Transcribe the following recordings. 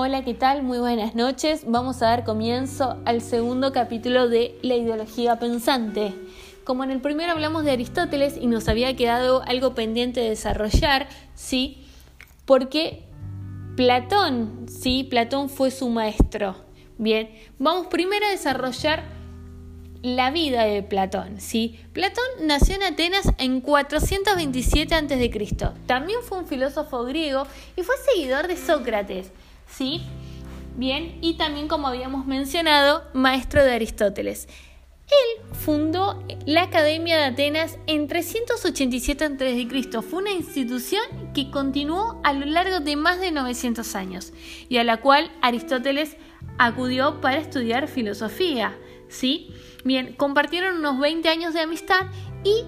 Hola, ¿qué tal? Muy buenas noches. Vamos a dar comienzo al segundo capítulo de La ideología pensante. Como en el primero hablamos de Aristóteles y nos había quedado algo pendiente de desarrollar, ¿sí? Porque Platón, ¿sí? Platón fue su maestro. Bien, vamos primero a desarrollar la vida de Platón, ¿sí? Platón nació en Atenas en 427 a.C. También fue un filósofo griego y fue seguidor de Sócrates. ¿Sí? Bien, y también como habíamos mencionado, maestro de Aristóteles. Él fundó la Academia de Atenas en 387 a.C. Fue una institución que continuó a lo largo de más de 900 años y a la cual Aristóteles acudió para estudiar filosofía. ¿sí? Bien, compartieron unos 20 años de amistad y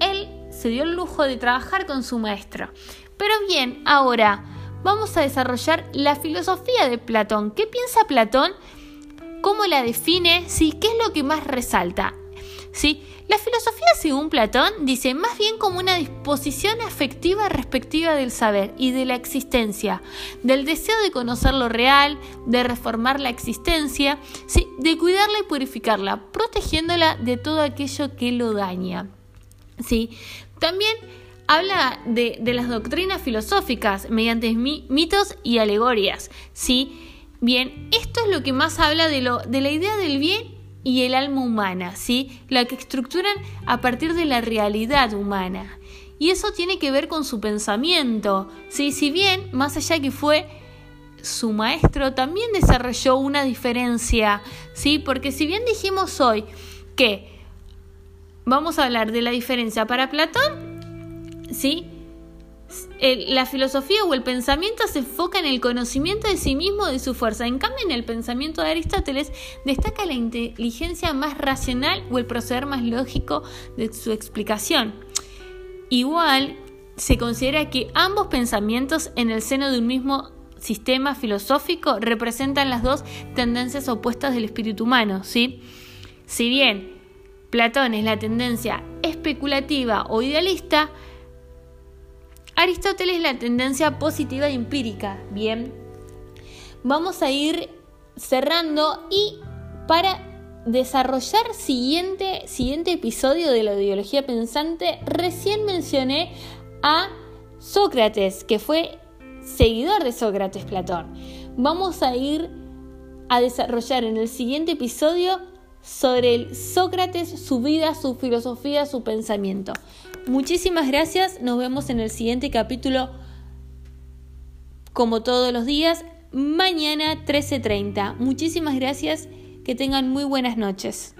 él se dio el lujo de trabajar con su maestro. Pero bien, ahora, vamos a desarrollar la filosofía de Platón. ¿Qué piensa Platón? ¿Cómo la define? ¿Sí? ¿Qué es lo que más resalta? ¿Sí? La filosofía, según Platón, dice más bien como una disposición afectiva respectiva del saber y de la existencia, del deseo de conocer lo real, de reformar la existencia, ¿sí? de cuidarla y purificarla, protegiéndola de todo aquello que lo daña. ¿Sí? También habla de, las doctrinas filosóficas mediante mitos y alegorías. ¿sí? Bien, esto es lo que más habla de, lo, de la idea del bien y el alma humana, ¿sí? la que estructuran a partir de la realidad humana. Y eso tiene que ver con su pensamiento. ¿sí? Si bien, más allá que fue su maestro, también desarrolló una diferencia, ¿sí? porque si bien dijimos hoy que vamos a hablar de la diferencia para Platón, ¿sí? la filosofía o el pensamiento se enfoca en el conocimiento de sí mismo, de su fuerza. En cambio, en el pensamiento de Aristóteles destaca la inteligencia más racional o el proceder más lógico de su explicación. Igual, se considera que ambos pensamientos en el seno de un mismo sistema filosófico representan las dos tendencias opuestas del espíritu humano, ¿sí? Si bien Platón es la tendencia especulativa o idealista, Aristóteles la tendencia positiva e empírica. Bien, vamos a ir cerrando y para desarrollar siguiente, siguiente episodio de la ideología pensante, recién mencioné a Sócrates, que fue seguidor de Sócrates Platón. Vamos a ir a desarrollar en el siguiente episodio sobre el Sócrates, su vida, su filosofía, su pensamiento. Muchísimas gracias, nos vemos en el siguiente capítulo como todos los días, mañana 13.30. Muchísimas gracias, que tengan muy buenas noches.